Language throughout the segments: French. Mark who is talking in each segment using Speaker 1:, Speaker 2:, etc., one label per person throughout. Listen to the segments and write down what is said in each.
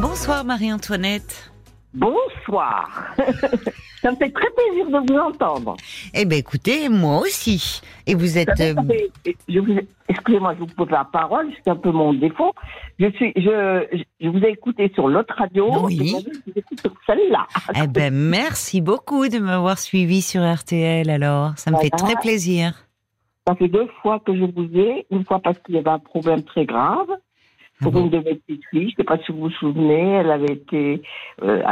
Speaker 1: Bonsoir Marie-Antoinette.
Speaker 2: Bonsoir. ça me fait très plaisir de vous entendre.
Speaker 1: Eh bien écoutez, moi aussi. Et vous êtes...
Speaker 2: Ça
Speaker 1: euh,
Speaker 2: fait- je vous- Excusez-moi, je vous pose la parole, c'est un peu mon défaut. Je suis, je, je vous ai écouté sur l'autre radio.
Speaker 1: Oui.
Speaker 2: et je vous écoute sur celle-là.
Speaker 1: Eh ben merci beaucoup de m'avoir suivi sur RTL alors. Ça me fait très plaisir.
Speaker 2: Ça fait deux fois que je vous ai. Une fois parce qu'il y avait un problème très grave. Pour une de mes petites filles, je ne sais pas si vous vous souvenez, elle avait été, euh,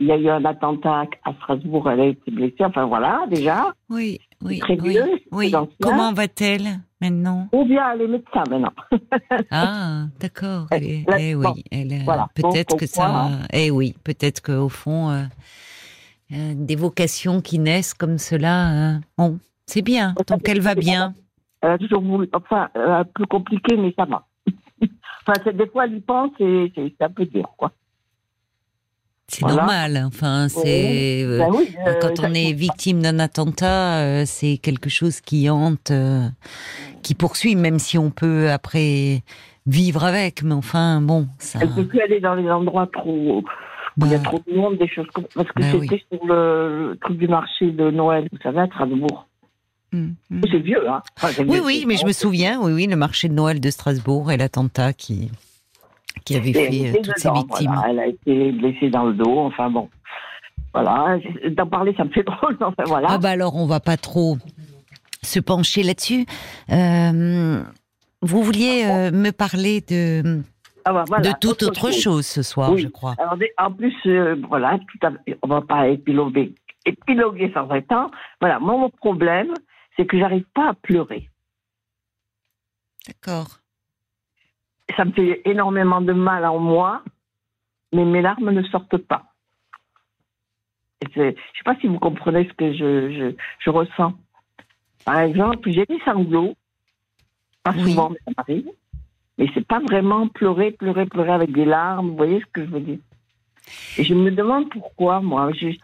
Speaker 2: il y a eu un attentat à Strasbourg, elle a été blessée. Enfin voilà, déjà.
Speaker 1: Oui, oui,
Speaker 2: très
Speaker 1: oui.
Speaker 2: vieux,
Speaker 1: oui. Comment va-t-elle maintenant?
Speaker 2: Ou bien elle est médecin maintenant.
Speaker 1: Ah, d'accord. Eh
Speaker 2: bon,
Speaker 1: oui, elle a-
Speaker 2: voilà.
Speaker 1: peut-être que ça.
Speaker 2: hein
Speaker 1: Eh oui, peut-être qu'au fond, euh, euh, des vocations qui naissent comme cela, euh, bon, c'est bien. Donc elle va bien.
Speaker 2: Elle a toujours voulu, enfin, euh, un peu compliqué, mais ça va. enfin, c'est- des fois, elle y pense et c'est un peu dur, quoi.
Speaker 1: C'est
Speaker 2: Voilà.
Speaker 1: normal. Enfin, c'est. euh,
Speaker 2: Ben oui, euh,
Speaker 1: Quand on est victime d'un attentat, euh, c'est quelque chose qui hante, euh, qui poursuit, même si on peut après vivre avec. Mais enfin, bon, ça.
Speaker 2: Elle peut plus aller dans les endroits trop, où il y a
Speaker 1: bah,
Speaker 2: trop de monde, des choses comme Parce que
Speaker 1: Bah
Speaker 2: c'était sur le, le truc du marché de Noël, vous savez, à Strasbourg.
Speaker 1: Hum.
Speaker 2: C'est vieux, hein. Enfin,
Speaker 1: Oui, oui, mais je me souviens, oui, oui, le marché de Noël de Strasbourg et l'attentat qui, qui avait fait euh, toutes ces victimes.
Speaker 2: voilà. Elle a été blessée dans le dos, enfin bon. Voilà, d'en parler, ça me fait drôle, enfin voilà.
Speaker 1: Ah bah alors, on va pas trop se pencher là-dessus. Euh, vous vouliez euh, me parler de,
Speaker 2: Ah, bah, voilà,
Speaker 1: de toute autre chose ce soir,
Speaker 2: Oui.
Speaker 1: je crois.
Speaker 2: Alors, en plus, euh, voilà, tout à, on va pas épiloguer, épiloguer sans vrai temps. Voilà, moi, mon problème, c'est que j'arrive pas à pleurer.
Speaker 1: D'accord.
Speaker 2: Ça me fait énormément de mal en moi, mais mes larmes ne sortent pas. Je sais pas si vous comprenez ce que je, je, je ressens. Par exemple, j'ai des sanglots, pas
Speaker 1: Oui.
Speaker 2: souvent, mais ça m'arrive. Mais c'est pas vraiment pleurer, pleurer, pleurer avec des larmes. Vous voyez ce que je veux dire Et je me demande pourquoi, moi. Je-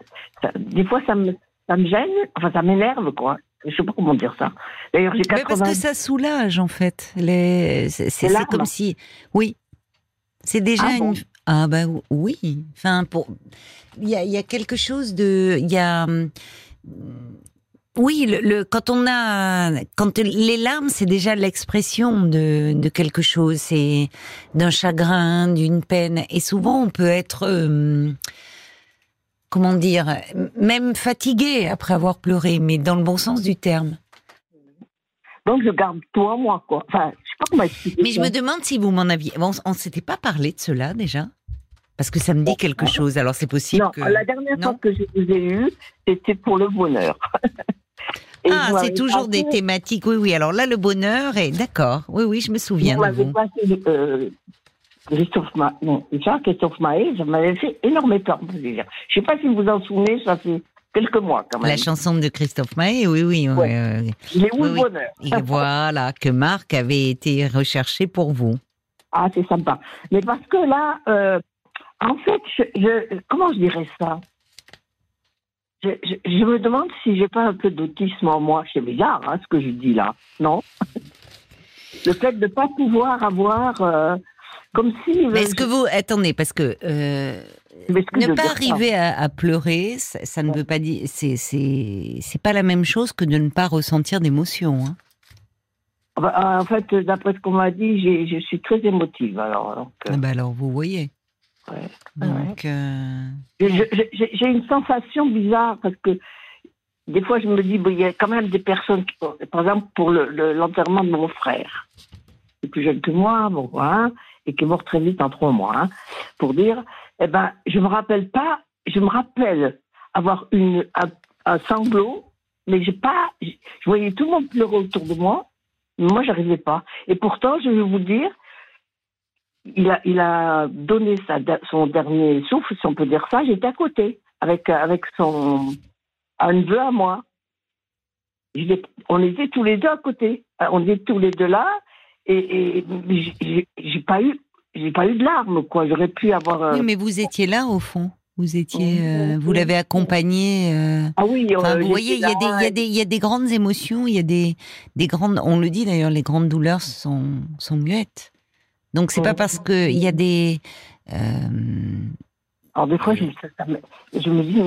Speaker 2: ça- des fois, ça me, ça me gêne, enfin, ça m'énerve, quoi. Je sais pas comment dire ça. D'ailleurs, j'ai
Speaker 1: Mais parce
Speaker 2: 80
Speaker 1: que ça soulage en fait. Les... C'est comme si, oui, c'est déjà
Speaker 2: Ah bon
Speaker 1: une. Ah bah oui. Enfin pour, il y a, il y a quelque chose de, il y a. Oui, le, le- quand on a, quand les larmes, c'est déjà l'expression de, de quelque chose, c'est d'un chagrin, d'une peine, et souvent on peut être, euh, comment dire, même fatigué après avoir pleuré, mais dans le bon sens du terme.
Speaker 2: Donc, je garde tout en moi, quoi. Enfin, je sais pas comment expliquer.
Speaker 1: Mais je me demande si vous m'en aviez. Bon, on s'était pas parlé de cela déjà? Parce que ça me dit quelque chose. Alors c'est possible
Speaker 2: Non,
Speaker 1: que.
Speaker 2: la dernière
Speaker 1: Non?
Speaker 2: fois que je vous ai eu, c'était pour le bonheur. Et
Speaker 1: Ah, c'est toujours
Speaker 2: passé-
Speaker 1: des thématiques. Oui, oui. Alors là, le bonheur est d'accord. Oui, oui, je me souviens
Speaker 2: Vous m'avez passé euh, Christophe Ma... non, déjà, Christophe Maé, ça m'avait fait énormément plaisir. Je sais pas si vous vous en souvenez, ça fait quelques mois quand même.
Speaker 1: La chanson de Christophe Maé, oui, oui. oui,
Speaker 2: Ouais.
Speaker 1: oui,
Speaker 2: Il est où
Speaker 1: Oui,
Speaker 2: le
Speaker 1: oui.
Speaker 2: bonheur?
Speaker 1: Et voilà, que Marc avait été recherché pour vous.
Speaker 2: Ah, c'est sympa. Mais parce que là, euh, en fait, je, je- comment je dirais ça? Je me demande si j'ai pas un peu d'autisme en moi. C'est bizarre, hein, ce que je dis là, non? Le fait de ne pas pouvoir avoir, euh, comme si.
Speaker 1: Est-ce que vous. Attendez, parce que. euh, ne pas arriver à, à pleurer, ça, ça ne veut pas dire. C'est, c'est, c'est pas la même chose que de ne pas ressentir d'émotion. Hein.
Speaker 2: Ah bah, En fait, d'après ce qu'on m'a dit, je suis très émotive. Alors, donc, euh,
Speaker 1: Ah bah alors, vous voyez.
Speaker 2: ouais.
Speaker 1: Donc. euh,
Speaker 2: J'ai une sensation bizarre parce que des fois, je me dis, bon, il y a quand même des personnes, qui, par exemple, pour le- le- l'enterrement de mon frère, qui est plus jeune que moi, bon, hein, et qui est mort très vite en trois mois, hein, pour dire, eh ben, je me rappelle pas, je me rappelle avoir une, un, sanglot, mais j'ai pas, je voyais tout le monde pleurer autour de moi, mais moi, j'arrivais pas. Et pourtant, je vais vous dire, il a, il a donné son dernier souffle, si on peut dire ça. J'étais à côté, avec, avec son un neveu à moi. On était tous les deux à côté. Euh, On était tous les deux là, et, et j'ai- pas eu, j'ai pas eu de larmes, quoi. J'aurais pu avoir. euh,
Speaker 1: Oui, mais vous étiez là au fond. Vous étiez, euh, vous l'avez accompagné. euh,
Speaker 2: Ah oui,
Speaker 1: Enfin, vous voyez, il y, a des, il, y a
Speaker 2: là,
Speaker 1: des, il y a des grandes émotions, il y a des, des grandes. On le dit d'ailleurs, les grandes douleurs sont, sont muettes. Donc c'est pas
Speaker 2: Mhm.
Speaker 1: parce que il y a des,
Speaker 2: Alors des fois, je, me- ça- ça me- je me dis,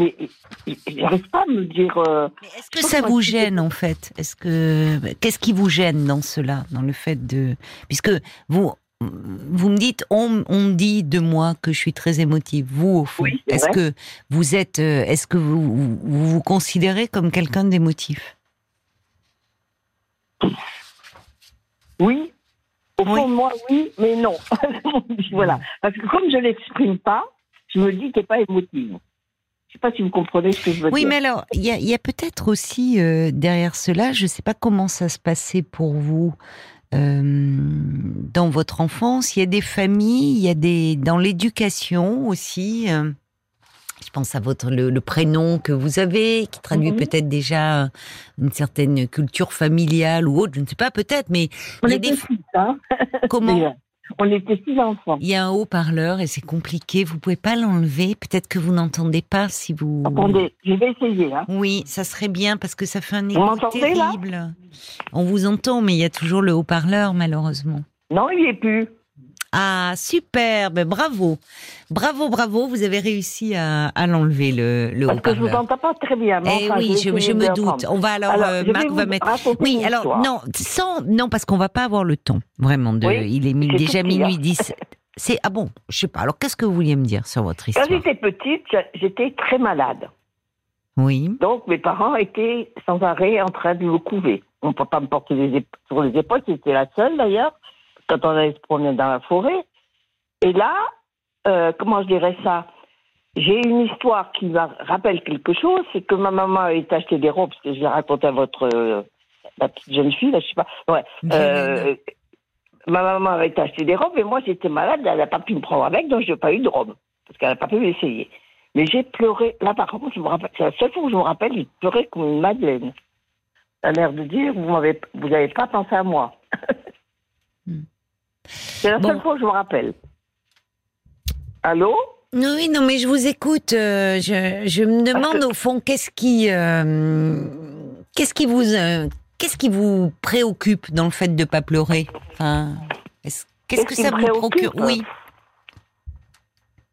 Speaker 2: mais j'arrive pas à me dire. euh,
Speaker 1: Mais Est-ce que ça vous gêne en fait? Est-ce que qu'est-ce qui vous gêne dans cela, dans le fait de puisque vous vous me dites on, on dit de moi que je suis très émotive. Vous au fond,
Speaker 2: Oui, c'est
Speaker 1: est-ce que vous êtes euh, est-ce que vous, vous vous vous considérez comme quelqu'un d'émotif?
Speaker 2: Oui. Au fond
Speaker 1: Oui.
Speaker 2: de moi, oui, mais non. voilà. Parce que comme je l'exprime pas, je me dis n'est pas émotive. Je sais pas si vous comprenez ce que je veux
Speaker 1: Oui,
Speaker 2: dire.
Speaker 1: mais alors, il y a, peut-être aussi euh, derrière cela, je ne sais pas comment ça se passait pour vous euh, dans votre enfance. Il y a des familles, il y a des dans l'éducation aussi. euh, je pense à votre le, le prénom que vous avez, qui traduit
Speaker 2: Mhm.
Speaker 1: peut-être déjà une certaine culture familiale ou autre. Je ne sais pas, peut-être, mais
Speaker 2: On
Speaker 1: il y a des
Speaker 2: hein.
Speaker 1: comment.
Speaker 2: On était six enfants.
Speaker 1: Il y a un haut-parleur et c'est compliqué. Vous pouvez pas l'enlever. Peut-être que vous n'entendez pas si vous.
Speaker 2: Attendez, je vais essayer. Hein.
Speaker 1: Oui, ça serait bien parce que ça fait un écho
Speaker 2: m'entendez, là?
Speaker 1: terrible. On vous entend, mais il y a toujours le haut-parleur, malheureusement.
Speaker 2: Non, il n'y est plus.
Speaker 1: Ah, superbe, bravo. Bravo, bravo, vous avez réussi à, à l'enlever, le, le
Speaker 2: Parce que je vous entends pas très bien.
Speaker 1: Eh
Speaker 2: enfin,
Speaker 1: oui, je, me doute. On va alors,
Speaker 2: Alors,
Speaker 1: euh, Marc va mettre. Oui, alors
Speaker 2: histoire.
Speaker 1: non, sans non parce qu'on va pas avoir le temps vraiment de.
Speaker 2: Oui,
Speaker 1: il est déjà minuit
Speaker 2: hein.
Speaker 1: 10. C'est ah bon, je sais pas. Alors qu'est-ce que vous vouliez me dire sur votre
Speaker 2: Quand
Speaker 1: histoire?
Speaker 2: j'étais petite, j'étais très malade.
Speaker 1: Oui.
Speaker 2: Donc mes parents étaient sans arrêt en train de me couver. On peut pas me les ép- sur les épaules, c'était la seule d'ailleurs, quand on allait se promener dans la forêt. Et là, euh, comment je dirais ça? J'ai une histoire qui me rappelle quelque chose, c'est que ma maman avait acheté des robes, parce que je l'ai raconté à votre euh, la petite jeune fille, là, je sais pas. Ouais. Euh, ma maman avait acheté des robes et moi j'étais malade, elle n'a pas pu me prendre avec, donc je n'ai pas eu de robe, parce qu'elle n'a pas pu m'essayer. Mais j'ai pleuré, là par contre, je me rappelle, c'est la seule fois où je me rappelle, j'ai pleuré comme une madeleine. Ça a l'air de dire, vous n'avez pas pensé à moi.
Speaker 1: Hmm.
Speaker 2: C'est la seule
Speaker 1: Bon.
Speaker 2: fois où je me rappelle. Allô
Speaker 1: Oui, non, mais je vous écoute. euh, je, je me demande
Speaker 2: que-
Speaker 1: au fond qu'est-ce qui, euh, qu'est-ce qui vous, euh, qu'est-ce qui vous préoccupe dans le fait de pas pleurer? Enfin, qu'est-ce que ça vous
Speaker 2: préoccupe?
Speaker 1: Procure Oui.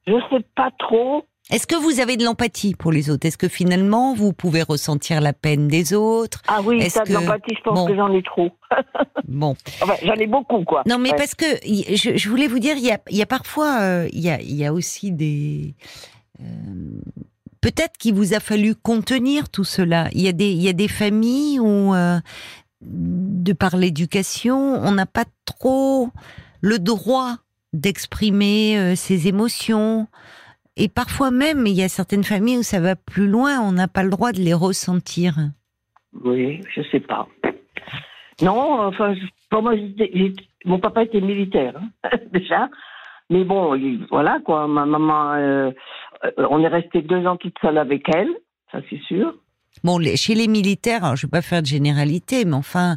Speaker 2: Je sais pas trop.
Speaker 1: Est-ce que vous avez de l'empathie pour les autres? Est-ce que finalement vous pouvez ressentir la peine des autres?
Speaker 2: Ah oui, ça de
Speaker 1: que-
Speaker 2: l'empathie, je pense
Speaker 1: bon.
Speaker 2: que j'en ai trop.
Speaker 1: Bon,
Speaker 2: Enfin, j'en ai beaucoup, quoi.
Speaker 1: non, mais
Speaker 2: Ouais.
Speaker 1: parce que je, je voulais vous dire, il y a, il y a parfois, euh, il y, a, il y a aussi des euh, peut-être qu'il vous a fallu contenir tout cela. Il y a des, il y a des familles où, euh, de par l'éducation, on n'a pas trop le droit d'exprimer ses émotions. Et parfois même, il y a certaines familles où ça va plus loin, on n'a pas le droit de les ressentir.
Speaker 2: Oui, je sais pas. Non, enfin, pour moi, mon papa était militaire, hein, déjà. Mais bon, il- voilà, quoi. Ma maman, euh, on est resté deux ans toute seule avec elle, ça c'est sûr.
Speaker 1: Bon, les- chez les militaires, alors je vais pas faire de généralité, mais enfin,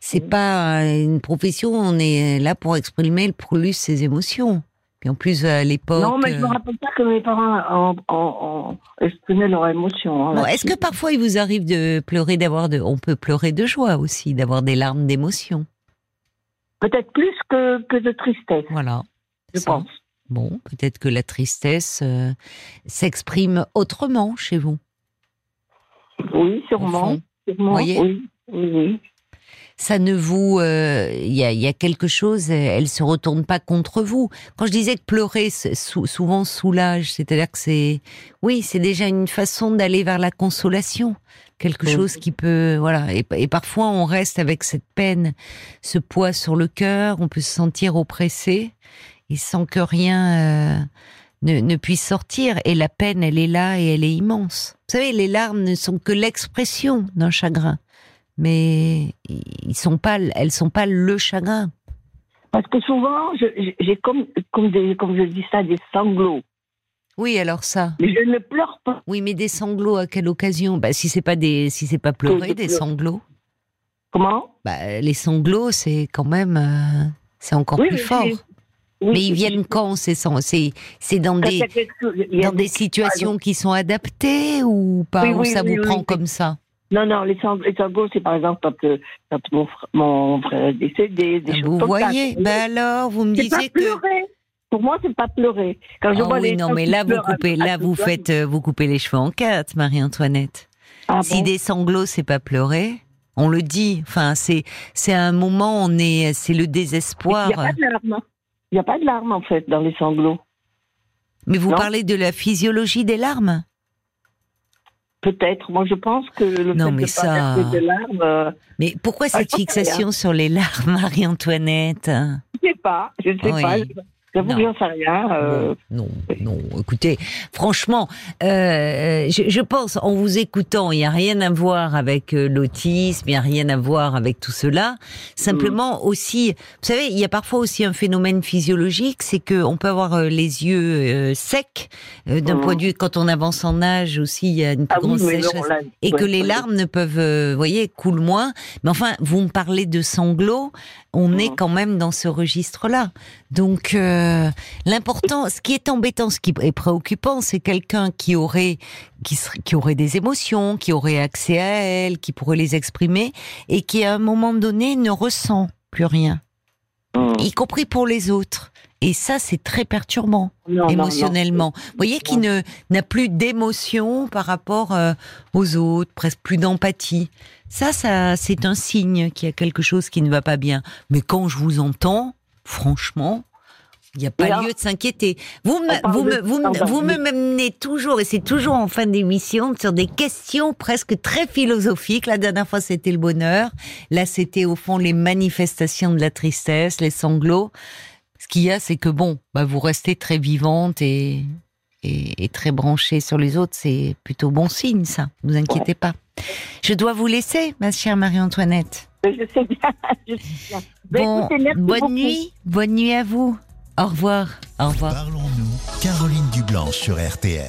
Speaker 1: c'est pas une profession. On est là pour exprimer le plus ses émotions. Puis en plus à l'époque.
Speaker 2: non, mais je me
Speaker 1: euh,
Speaker 2: rappelle pas que mes parents en, en, en exprimaient leurs émotions. hein,
Speaker 1: bon, est-ce que parfois il vous arrive de pleurer, d'avoir de, on peut pleurer de joie aussi, d'avoir des larmes d'émotion?
Speaker 2: Peut-être plus que, que de tristesse,
Speaker 1: Voilà.
Speaker 2: je
Speaker 1: Ça.
Speaker 2: pense.
Speaker 1: Bon, peut-être que la tristesse euh, s'exprime autrement chez vous.
Speaker 2: Oui, sûrement. sûrement,
Speaker 1: Voyez
Speaker 2: oui, oui, oui.
Speaker 1: Ça ne vous, euh, il y, a, y a quelque chose, euh, elle se retourne pas contre vous. Quand je disais que pleurer sou- souvent soulage, c'est-à-dire que c'est, oui, c'est déjà une façon d'aller vers la consolation, quelque
Speaker 2: Oui.
Speaker 1: chose qui peut, voilà. Et, et parfois on reste avec cette peine, ce poids sur le cœur, on peut se sentir oppressé et sans que rien euh, ne, ne puisse sortir. Et la peine, elle est là et elle est immense. Vous savez, les larmes ne sont que l'expression d'un chagrin mais ils sont pas, elles sont pas le chagrin.
Speaker 2: Parce que souvent, j'ai comme, comme, des, comme je dis ça, des sanglots.
Speaker 1: Oui, alors ça.
Speaker 2: Mais je ne pleure pas.
Speaker 1: Oui, mais des sanglots à quelle occasion? Bah si c'est pas des, si c'est pas pleurer,
Speaker 2: des
Speaker 1: sanglots.
Speaker 2: Comment?
Speaker 1: Bah les sanglots, c'est quand même, euh, c'est encore
Speaker 2: Oui,
Speaker 1: plus
Speaker 2: mais
Speaker 1: fort.
Speaker 2: oui,
Speaker 1: Mais ils viennent quand ces C'est, dans des,
Speaker 2: chose-
Speaker 1: dans des situations qui sont adaptées ou pas?
Speaker 2: Oui,
Speaker 1: Ou ça vous prend comme ça?
Speaker 2: Non, non, les, sang- les sanglots, c'est par exemple quand, euh, quand mon, fr- mon frère est décédé, des choses
Speaker 1: Vous voyez Ben alors, vous me
Speaker 2: pas
Speaker 1: disiez que
Speaker 2: pleurer. Pour moi, c'est pas pleurer. Quand je
Speaker 1: Ah
Speaker 2: vois
Speaker 1: oui,
Speaker 2: les
Speaker 1: non, mais là, vous coupez, là, vous faites, euh, vous coupez les cheveux en quatre, Marie-Antoinette.
Speaker 2: ah
Speaker 1: Si
Speaker 2: bon
Speaker 1: des sanglots, c'est pas pleurer, on le dit. Enfin, c'est, c'est un moment, on est, c'est le
Speaker 2: Il
Speaker 1: désespoir.
Speaker 2: n'y a pas de larmes. Il n'y a pas de larmes, en fait, dans les sanglots.
Speaker 1: Mais vous
Speaker 2: Non.
Speaker 1: parlez de la physiologie des larmes?
Speaker 2: Peut-être. Moi, je pense que le
Speaker 1: Non,
Speaker 2: fait
Speaker 1: mais
Speaker 2: de
Speaker 1: ça-
Speaker 2: pas verser de larmes, euh,
Speaker 1: Mais pourquoi
Speaker 2: Ah,
Speaker 1: cette
Speaker 2: sais
Speaker 1: fixation sur les larmes, Marie-Antoinette?
Speaker 2: Je ne sais pas. Je ne sais
Speaker 1: Oui.
Speaker 2: pas. J'avoue
Speaker 1: Non.
Speaker 2: que j'en sais rien. euh,
Speaker 1: Non, non, non. Écoutez, franchement, euh, je, je pense, en vous écoutant, il n'y a rien à voir avec euh, l'autisme, il n'y a rien à voir avec tout cela. Simplement aussi, vous savez, il y a parfois aussi un phénomène physiologique, c'est que on peut avoir euh, les yeux euh, secs euh, d'un point de vue quand on avance en âge aussi, il y a une plus
Speaker 2: Ah oui, non,
Speaker 1: sécheresse et
Speaker 2: ouais,
Speaker 1: que les larmes ne peuvent, euh, vous voyez, coulent moins. Mais enfin, vous me parlez de sanglots, on est
Speaker 2: Mhm.
Speaker 1: quand même dans ce registre-là. Donc, euh, l'important, ce qui est embêtant, ce qui est préoccupant, c'est quelqu'un qui aurait, qui, serait- qui aurait des émotions, qui aurait accès à elles, qui pourrait les exprimer, et qui à un moment donné ne ressent plus rien,
Speaker 2: Hum.
Speaker 1: y compris pour les autres. Et ça, c'est très perturbant
Speaker 2: Non, non,
Speaker 1: émotionnellement. Vous voyez qu'il ne n'a plus d'émotion par rapport euh, aux autres, presque plus d'empathie. Ça, ça, c'est un signe qu'il y a quelque chose qui ne va pas bien. Mais quand je vous entends, franchement, il n'y a pas
Speaker 2: là,
Speaker 1: lieu de s'inquiéter. Vous me, vous
Speaker 2: de-
Speaker 1: me, vous me, vous me menez toujours, et c'est toujours en fin d'émission, sur des questions presque très philosophiques. La dernière fois, c'était le bonheur. Là, c'était au fond les manifestations de la tristesse, les sanglots. Ce qu'il y a, c'est que bon, bah, vous restez très vivante et, et, et très branchée sur les autres. C'est plutôt bon signe, ça. Ne vous inquiétez pas. Je dois vous laisser, ma chère Marie-Antoinette.
Speaker 2: Je sais bien. Je sais bien. Ben,
Speaker 1: Bon,
Speaker 2: écoutez,
Speaker 1: bonne
Speaker 2: beaucoup.
Speaker 1: nuit. Bonne nuit à vous. Au revoir. Au revoir.
Speaker 3: Parlons-nous, Caroline Dublanche sur RTL.